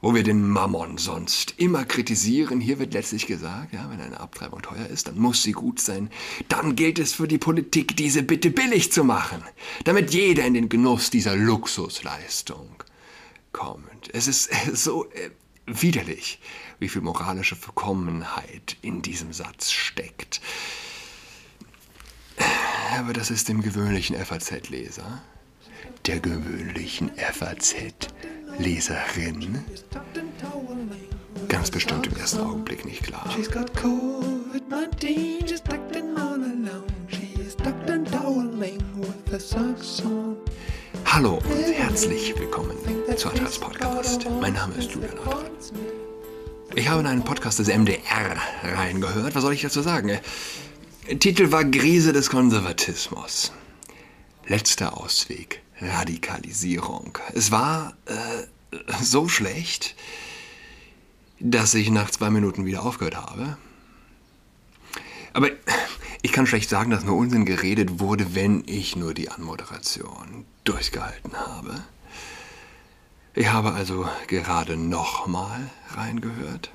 wo wir den Mammon sonst immer kritisieren. Hier wird letztlich gesagt, ja, wenn eine Abtreibung teuer ist, dann muss sie gut sein. Dann gilt es für die Politik, diese bitte billig zu machen, damit jeder in den Genuss dieser Luxusleistung kommt. Es ist so äh, widerlich, wie viel moralische Verkommenheit in diesem Satz steckt. Aber das ist dem gewöhnlichen FAZ-Leser, der gewöhnlichen FAZ-Leserin, ganz bestimmt im ersten Augenblick nicht klar. Hallo und herzlich willkommen zu Adrats Podcast. Mein Name ist Julian Adrat. Ich habe in einen Podcast des MDR reingehört. Was soll ich dazu sagen? Titel war Krise des Konservatismus. Letzter Ausweg. Radikalisierung. Es war äh, so schlecht, dass ich nach zwei Minuten wieder aufgehört habe. Aber ich kann schlecht sagen, dass nur Unsinn geredet wurde, wenn ich nur die Anmoderation durchgehalten habe. Ich habe also gerade nochmal reingehört.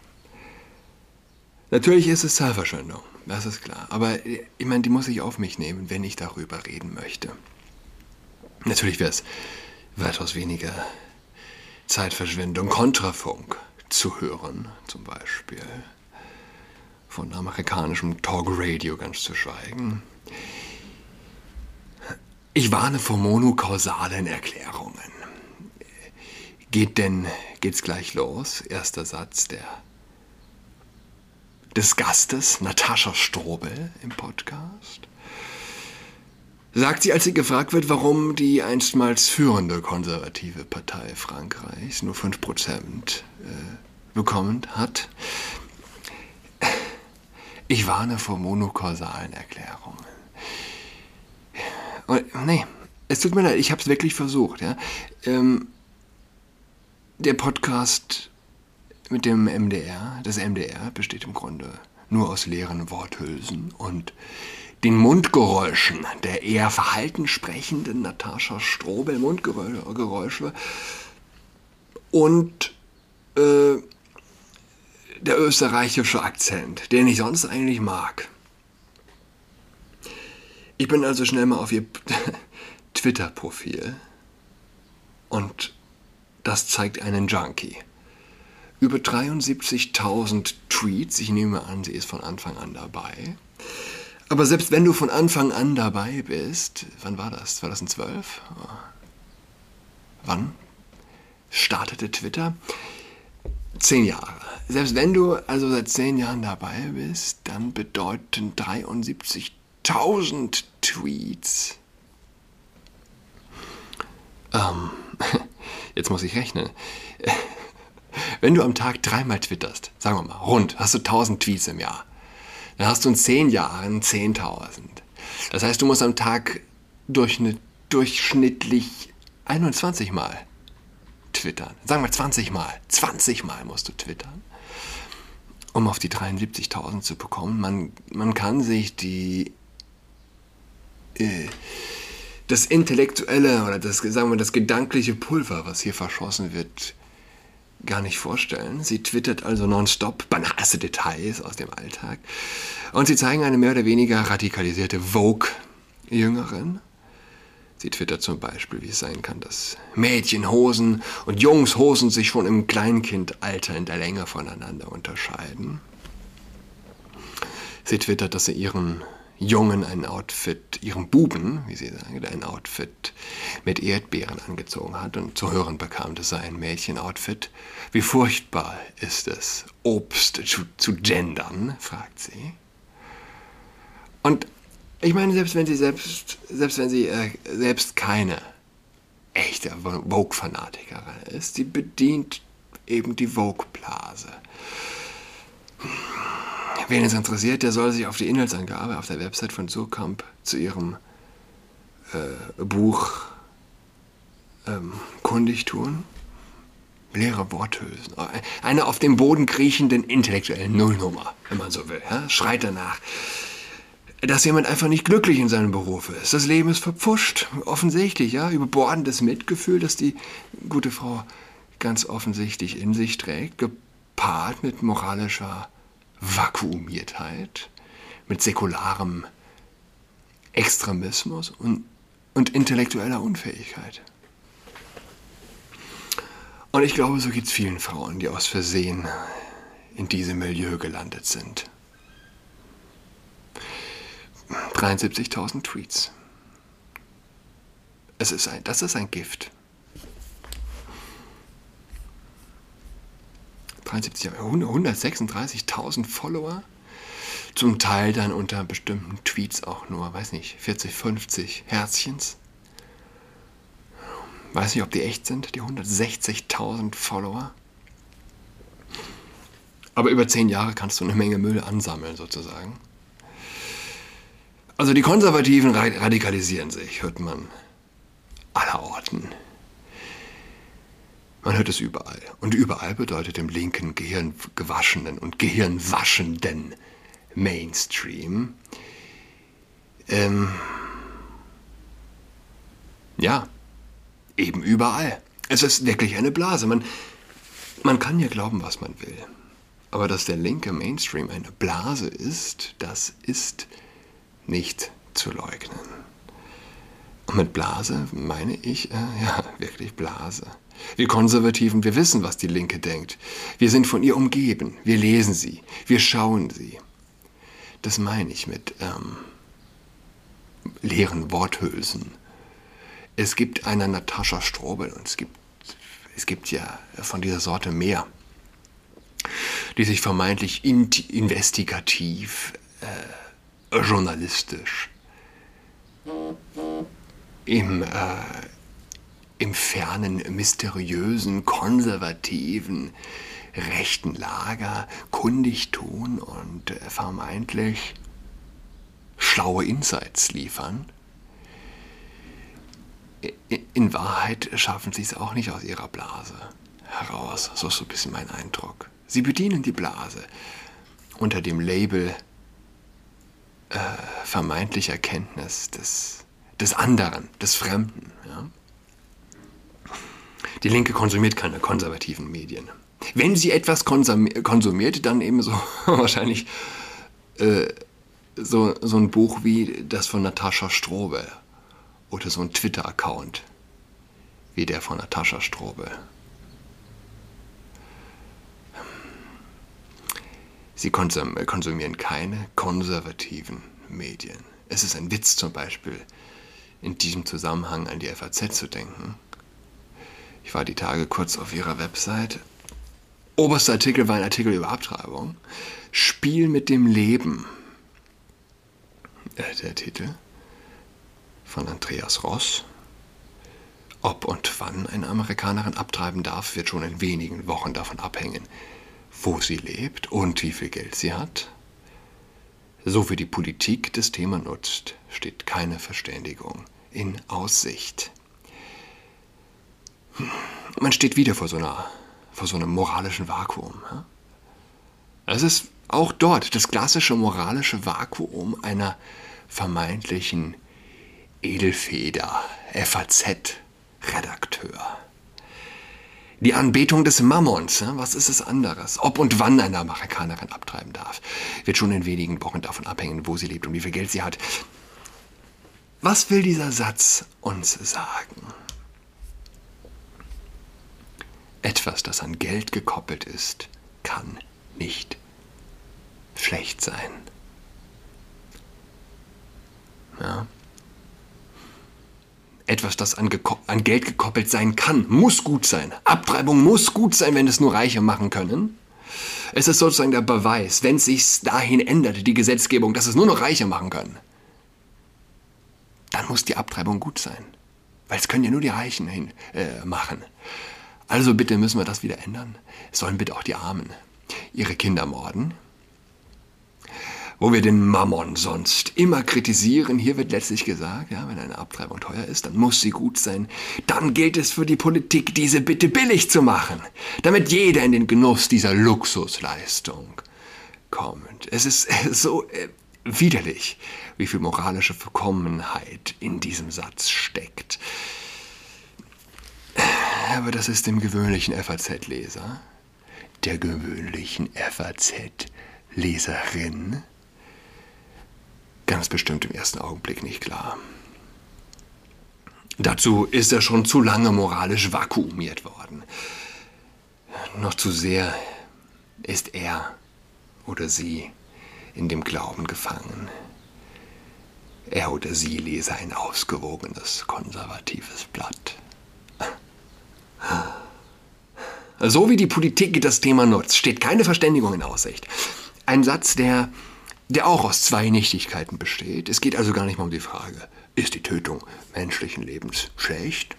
Natürlich ist es Zahlverschwendung, das ist klar. Aber ich meine, die muss ich auf mich nehmen, wenn ich darüber reden möchte. Natürlich wäre es weitaus weniger Zeitverschwendung, Kontrafunk zu hören, zum Beispiel. Von amerikanischem Talk-Radio ganz zu schweigen. Ich warne vor monokausalen Erklärungen. Geht denn, geht's gleich los? Erster Satz der des Gastes, Natascha Strobel, im Podcast. Sagt sie, als sie gefragt wird, warum die einstmals führende konservative Partei Frankreichs nur 5% äh, bekommen hat. Ich warne vor monokausalen Erklärungen. Und, nee, es tut mir leid, ich habe es wirklich versucht. Ja? Ähm, der Podcast mit dem MDR. Das MDR besteht im Grunde nur aus leeren Worthülsen und den Mundgeräuschen der eher verhalten sprechenden Natascha Strobel Mundgeräusche und äh, der österreichische Akzent, den ich sonst eigentlich mag. Ich bin also schnell mal auf ihr Twitter-Profil und das zeigt einen Junkie über 73.000 Tweets. Ich nehme an, sie ist von Anfang an dabei. Aber selbst wenn du von Anfang an dabei bist, wann war das? 2012? Wann startete Twitter? Zehn Jahre. Selbst wenn du also seit zehn Jahren dabei bist, dann bedeuten 73.000 Tweets. Ähm, jetzt muss ich rechnen. Wenn du am Tag dreimal twitterst, sagen wir mal, rund, hast du 1000 Tweets im Jahr. Dann hast du in 10 Jahren 10.000. Das heißt, du musst am Tag durchschnittlich 21 Mal twittern. Sagen wir 20 Mal. 20 Mal musst du twittern, um auf die 73.000 zu bekommen. Man, man kann sich die, äh, das intellektuelle oder das, sagen wir, das gedankliche Pulver, was hier verschossen wird, gar nicht vorstellen. Sie twittert also nonstop banalste Details aus dem Alltag. Und sie zeigen eine mehr oder weniger radikalisierte Vogue-Jüngerin. Sie twittert zum Beispiel, wie es sein kann, dass Mädchenhosen und Jungshosen sich schon im Kleinkindalter in der Länge voneinander unterscheiden. Sie twittert, dass sie ihren Jungen ein Outfit, ihrem Buben, wie sie sagen, ein Outfit mit Erdbeeren angezogen hat und zu hören bekam, das sei ein Mädchenoutfit. Wie furchtbar ist es, Obst zu, zu gendern, fragt sie. Und ich meine, selbst wenn sie selbst, selbst wenn sie äh, selbst keine echte Vogue-Fanatikerin ist, sie bedient eben die Vogue-Blase. Wen es interessiert, der soll sich auf die Inhaltsangabe auf der Website von Surkamp zu ihrem äh, Buch ähm, kundig tun. Leere Worthülsen. Eine auf dem Boden kriechenden intellektuellen Nullnummer, wenn man so will. Ja? Schreit danach, dass jemand einfach nicht glücklich in seinem Beruf ist. Das Leben ist verpfuscht, offensichtlich, ja, überbordendes Mitgefühl, das die gute Frau ganz offensichtlich in sich trägt, gepaart mit moralischer Vakuumiertheit, mit säkularem Extremismus und, und intellektueller Unfähigkeit. Und ich glaube, so geht es vielen Frauen, die aus Versehen in diesem Milieu gelandet sind. 73.000 Tweets. Es ist ein, das ist ein Gift. 136.000 Follower. Zum Teil dann unter bestimmten Tweets auch nur, weiß nicht, 40, 50 Herzchens. Weiß nicht, ob die echt sind, die 160.000 Follower. Aber über zehn Jahre kannst du eine Menge Müll ansammeln, sozusagen. Also die Konservativen radikalisieren sich, hört man aller Orten. Man hört es überall. Und überall bedeutet im linken gehirngewaschenen und gehirnwaschenden Mainstream ähm, ja, eben überall. Es ist wirklich eine Blase. Man, man kann ja glauben, was man will. Aber dass der linke Mainstream eine Blase ist, das ist nicht zu leugnen. Und mit Blase meine ich, äh, ja, wirklich Blase. Wir Konservativen, wir wissen, was die Linke denkt. Wir sind von ihr umgeben. Wir lesen sie. Wir schauen sie. Das meine ich mit ähm, leeren Worthülsen. Es gibt eine Natascha Strobel und es gibt, es gibt ja von dieser Sorte mehr, die sich vermeintlich in, investigativ, äh, journalistisch im, äh, im fernen, mysteriösen, konservativen, rechten Lager kundig tun und äh, vermeintlich schlaue Insights liefern. In Wahrheit schaffen sie es auch nicht aus ihrer Blase heraus. So ist so ein bisschen mein Eindruck. Sie bedienen die Blase unter dem Label äh, vermeintlicher Kenntnis des, des anderen, des Fremden. Ja? Die Linke konsumiert keine konservativen Medien. Wenn sie etwas konsumiert, dann eben so wahrscheinlich äh, so, so ein Buch wie das von Natascha Strobe oder so ein Twitter-Account wie der von Natascha Strobe. Sie konsumieren keine konservativen Medien. Es ist ein Witz zum Beispiel, in diesem Zusammenhang an die FAZ zu denken. Ich war die Tage kurz auf ihrer Website Oberster Artikel war ein Artikel über Abtreibung. Spiel mit dem Leben. Äh, der Titel von Andreas Ross. Ob und wann eine Amerikanerin abtreiben darf, wird schon in wenigen Wochen davon abhängen, wo sie lebt und wie viel Geld sie hat. So wie die Politik das Thema nutzt, steht keine Verständigung in Aussicht. Man steht wieder vor so einer vor so einem moralischen Vakuum. Es ist auch dort das klassische moralische Vakuum einer vermeintlichen Edelfeder, FAZ-Redakteur. Die Anbetung des Mammons, was ist es anderes? Ob und wann eine Amerikanerin abtreiben darf, wird schon in wenigen Wochen davon abhängen, wo sie lebt und wie viel Geld sie hat. Was will dieser Satz uns sagen? Etwas, das an Geld gekoppelt ist, kann nicht schlecht sein. Ja. Etwas, das an, an, Geld gekoppelt sein kann, muss gut sein. Abtreibung muss gut sein, wenn es nur Reiche machen können. Es ist sozusagen der Beweis, wenn es sich dahin ändert, die Gesetzgebung, dass es nur noch Reiche machen können, dann muss die Abtreibung gut sein. Weil es können ja nur die Reichen hin, äh, machen. Also bitte müssen wir das wieder ändern. sollen bitte auch die Armen ihre Kinder morden. Wo wir den Mammon sonst immer kritisieren, hier wird letztlich gesagt, ja, wenn eine Abtreibung teuer ist, dann muss sie gut sein. Dann gilt es für die Politik, diese bitte billig zu machen, damit jeder in den Genuss dieser Luxusleistung kommt. Es ist so äh, widerlich, wie viel moralische Verkommenheit in diesem Satz steckt. Aber das ist dem gewöhnlichen FAZ-Leser, der gewöhnlichen FAZ-Leserin, ganz bestimmt im ersten Augenblick nicht klar. Dazu ist er schon zu lange moralisch vakuumiert worden. Noch zu sehr ist er oder sie in dem Glauben gefangen. Er oder sie lese ein ausgewogenes, konservatives Blatt. So wie die Politik das Thema nutzt, steht keine Verständigung in Aussicht. Ein Satz, der, der auch aus zwei Nichtigkeiten besteht. Es geht also gar nicht mal um die Frage, ist die Tötung menschlichen Lebens schlecht?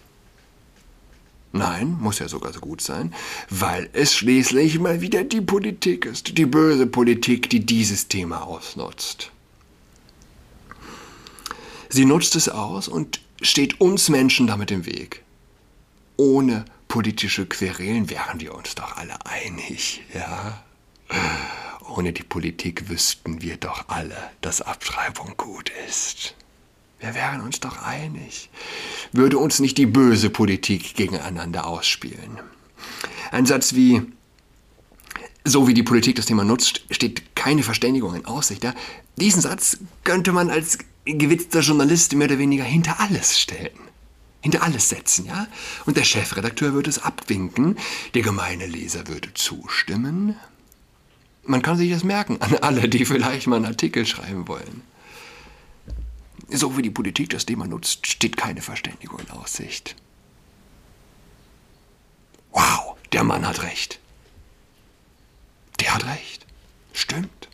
Nein, muss ja sogar so gut sein, weil es schließlich mal wieder die Politik ist, die böse Politik, die dieses Thema ausnutzt. Sie nutzt es aus und steht uns Menschen damit im Weg. Ohne politische Querelen wären wir uns doch alle einig, ja? Ohne die Politik wüssten wir doch alle, dass Abtreibung gut ist. Wir wären uns doch einig. Würde uns nicht die böse Politik gegeneinander ausspielen. Ein Satz wie, so wie die Politik das Thema nutzt, steht keine Verständigung in Aussicht. Ja? Diesen Satz könnte man als gewitzter Journalist mehr oder weniger hinter alles stellen hinter alles setzen, ja? Und der Chefredakteur würde es abwinken, der gemeine Leser würde zustimmen. Man kann sich das merken an alle, die vielleicht mal einen Artikel schreiben wollen. So wie die Politik das Thema nutzt, steht keine Verständigung in Aussicht. Wow, der Mann hat recht. Der hat recht. Stimmt.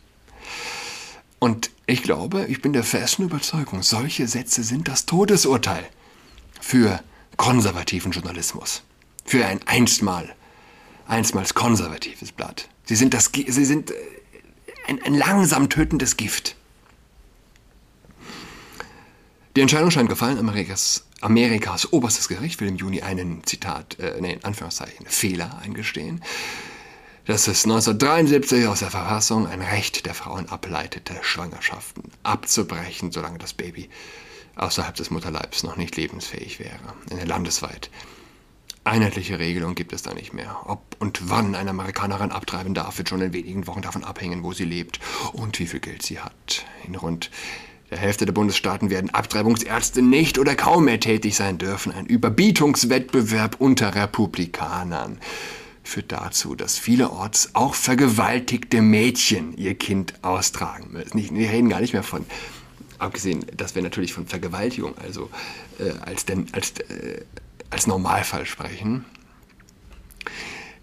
Und ich glaube, ich bin der festen Überzeugung, solche Sätze sind das Todesurteil für konservativen Journalismus. Für ein einstmal, einstmals konservatives Blatt. Sie sind, das, sie sind äh, ein, ein langsam tötendes Gift. Die Entscheidung scheint gefallen. Amerikas, Amerikas oberstes Gericht will im Juni einen, Zitat, äh, nee, in Anführungszeichen, Fehler eingestehen, dass es 1973 aus der Verfassung ein Recht der Frauen ableitete, Schwangerschaften abzubrechen, solange das Baby außerhalb des Mutterleibs noch nicht lebensfähig wäre. Eine landesweit einheitliche Regelung gibt es da nicht mehr. Ob und wann eine Amerikanerin abtreiben darf, wird schon in wenigen Wochen davon abhängen, wo sie lebt und wie viel Geld sie hat. In rund der Hälfte der Bundesstaaten werden Abtreibungsärzte nicht oder kaum mehr tätig sein dürfen. Ein Überbietungswettbewerb unter Republikanern führt dazu, dass vielerorts auch vergewaltigte Mädchen ihr Kind austragen müssen. Wir reden gar nicht mehr von Abgesehen, dass wir natürlich von Vergewaltigung, also äh, als, den, als, äh, als Normalfall sprechen.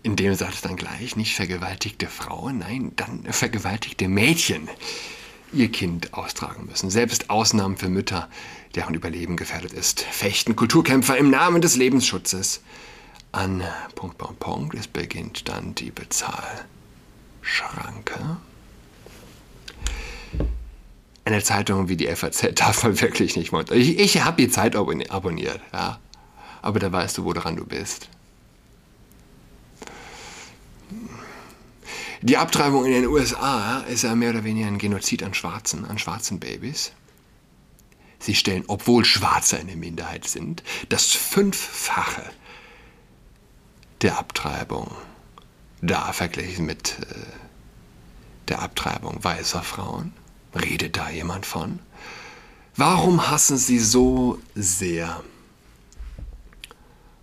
In dem Satz dann gleich nicht vergewaltigte Frauen, nein, dann vergewaltigte Mädchen ihr Kind austragen müssen. Selbst Ausnahmen für Mütter, deren Überleben gefährdet ist, fechten Kulturkämpfer im Namen des Lebensschutzes an Punkt, Punkt, Punkt. Es beginnt dann die Bezahlschranke eine Zeitung wie die FAZ darf man wirklich nicht montieren. Ich, ich habe die Zeit abonniert, ja. Aber da weißt du, woran du bist. Die Abtreibung in den USA ist ja mehr oder weniger ein Genozid an Schwarzen, an schwarzen Babys. Sie stellen, obwohl Schwarze eine Minderheit sind, das Fünffache der Abtreibung da verglichen mit äh, der Abtreibung weißer Frauen. Redet da jemand von? Warum hassen sie so sehr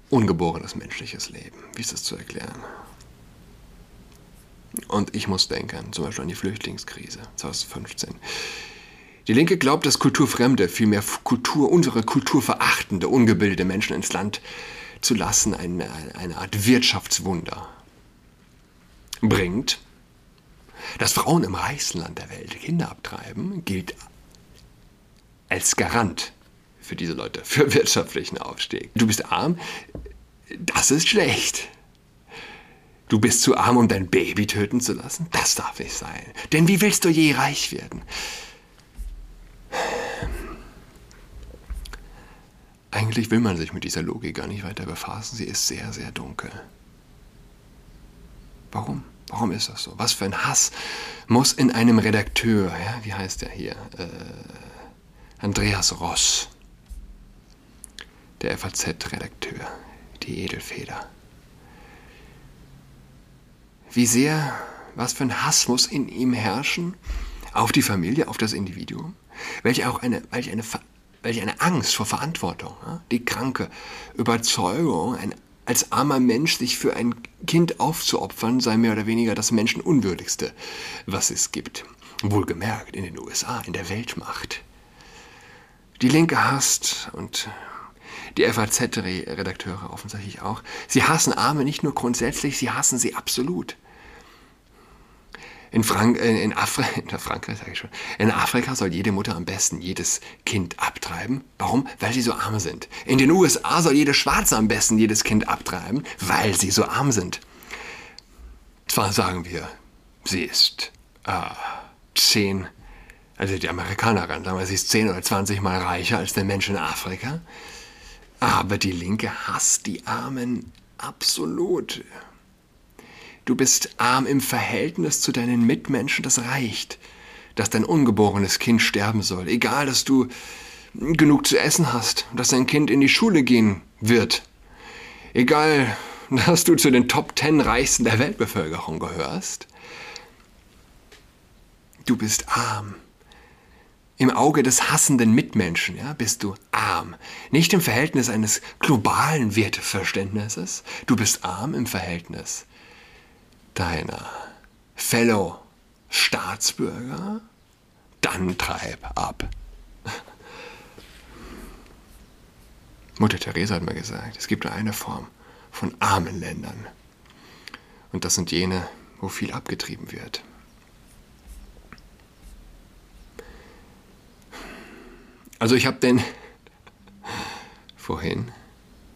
ungeborenes menschliches Leben? Wie ist das zu erklären? Und ich muss denken, zum Beispiel an die Flüchtlingskrise 2015. Die Linke glaubt, dass Kulturfremde, vielmehr Kultur, unsere kulturverachtende, ungebildete Menschen ins Land zu lassen, eine, eine Art Wirtschaftswunder bringt. Dass Frauen im reichsten Land der Welt Kinder abtreiben, gilt als Garant für diese Leute, für wirtschaftlichen Aufstieg. Du bist arm, das ist schlecht. Du bist zu arm, um dein Baby töten zu lassen? Das darf nicht sein. Denn wie willst du je reich werden? Eigentlich will man sich mit dieser Logik gar nicht weiter befassen. Sie ist sehr, sehr dunkel. Warum? Warum ist das so? Was für ein Hass muss in einem Redakteur, ja, wie heißt der hier? Äh, Andreas Ross, der FAZ-Redakteur. die Edelfeder. Wie sehr, was für ein Hass muss in ihm herrschen auf die Familie, auf das Individuum, welche auch eine, welche eine, welche eine Angst vor Verantwortung, die kranke Überzeugung, ein, als armer Mensch sich für ein Kind aufzuopfern, sei mehr oder weniger das Menschenunwürdigste, was es gibt. Wohlgemerkt in den USA, in der Weltmacht. Die Linke hasst und die FAZ-Redakteure offensichtlich auch. Sie hassen Arme nicht nur grundsätzlich, sie hassen sie absolut. In, Frank äh, in, Afri in Frankreich ich schon. In Afrika soll jede Mutter am besten jedes Kind abtreiben. Warum? Weil sie so arm sind. In den USA soll jede Schwarze am besten jedes Kind abtreiben, weil sie so arm sind. Zwar sagen wir, sie ist äh, zehn, also die Amerikanerin, sagen wir, sie ist zehn oder zwanzig Mal reicher als der Mensch in Afrika. Aber die Linke hasst die Armen absolut. Du bist arm im Verhältnis zu deinen Mitmenschen, das reicht. Dass dein ungeborenes Kind sterben soll. Egal, dass du genug zu essen hast, dass dein Kind in die Schule gehen wird. Egal, dass du zu den Top Ten Reichsten der Weltbevölkerung gehörst. Du bist arm. Im Auge des hassenden Mitmenschen ja, bist du arm. Nicht im Verhältnis eines globalen Werteverständnisses. Du bist arm im Verhältnis deiner Fellow Staatsbürger, dann treib ab. Mutter Teresa hat mir gesagt, es gibt nur eine Form von armen Ländern. Und das sind jene, wo viel abgetrieben wird. Also ich habe den vorhin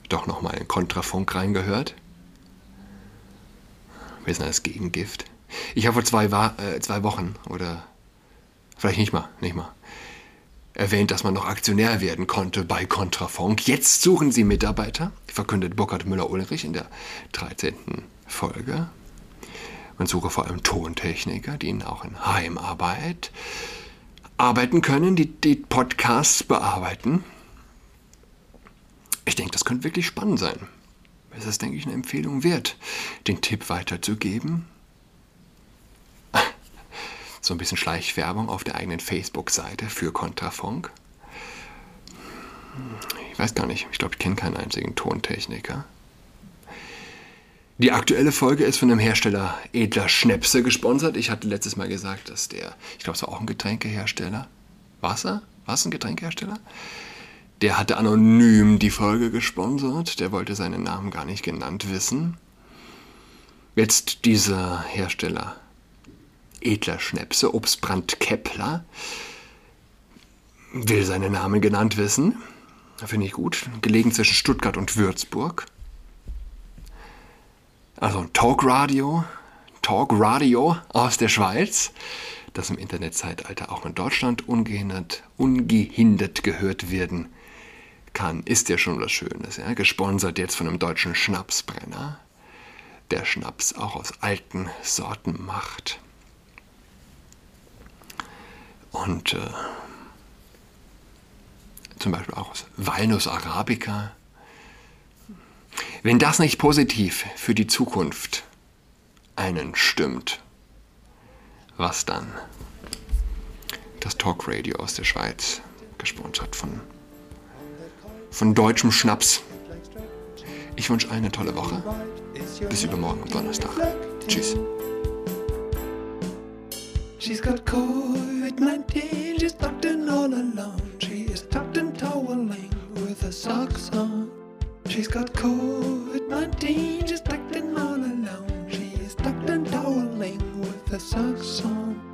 doch nochmal in Kontrafunk reingehört sind das Gegengift. Ich habe vor zwei, äh, zwei Wochen oder vielleicht nicht mal, nicht mal, erwähnt, dass man noch Aktionär werden konnte bei Kontrafunk. Jetzt suchen sie Mitarbeiter, verkündet Burkhard Müller-Ulrich in der 13. Folge. Man suche vor allem Tontechniker, die ihnen auch in Heimarbeit arbeiten können, die die Podcasts bearbeiten. Ich denke, das könnte wirklich spannend sein ist es, denke ich, eine Empfehlung wert, den Tipp weiterzugeben. So ein bisschen Schleichwerbung auf der eigenen Facebook-Seite für Kontrafunk. Ich weiß gar nicht, ich glaube, ich kenne keinen einzigen Tontechniker. Die aktuelle Folge ist von dem Hersteller Edler Schnäpse gesponsert. Ich hatte letztes Mal gesagt, dass der, ich glaube, es war auch ein Getränkehersteller. Wasser? War es ein Getränkehersteller? Der hatte anonym die Folge gesponsert, der wollte seinen Namen gar nicht genannt wissen. Jetzt dieser Hersteller Edler Schnäpse, Obstbrand Kepler, will seinen Namen genannt wissen. Finde ich gut. Gelegen zwischen Stuttgart und Würzburg. Also ein Talkradio, Talkradio aus der Schweiz, das im Internetzeitalter auch in Deutschland ungehindert, ungehindert gehört werden kann, ist ja schon was Schönes. Ja? Gesponsert jetzt von einem deutschen Schnapsbrenner, der Schnaps auch aus alten Sorten macht. Und äh, zum Beispiel auch aus Walnuss Arabica. Wenn das nicht positiv für die Zukunft einen stimmt, was dann? Das Talkradio aus der Schweiz, gesponsert von von deutschem Schnaps. Ich wünsche allen eine tolle Woche. Bis übermorgen am Donnerstag. Tschüss. She's got COVID-19, she's tucked in all alone. She is tucked in toweling with her socks on. She's got COVID-19, she's tucked in all alone. She is tucked in toweling with her socks on.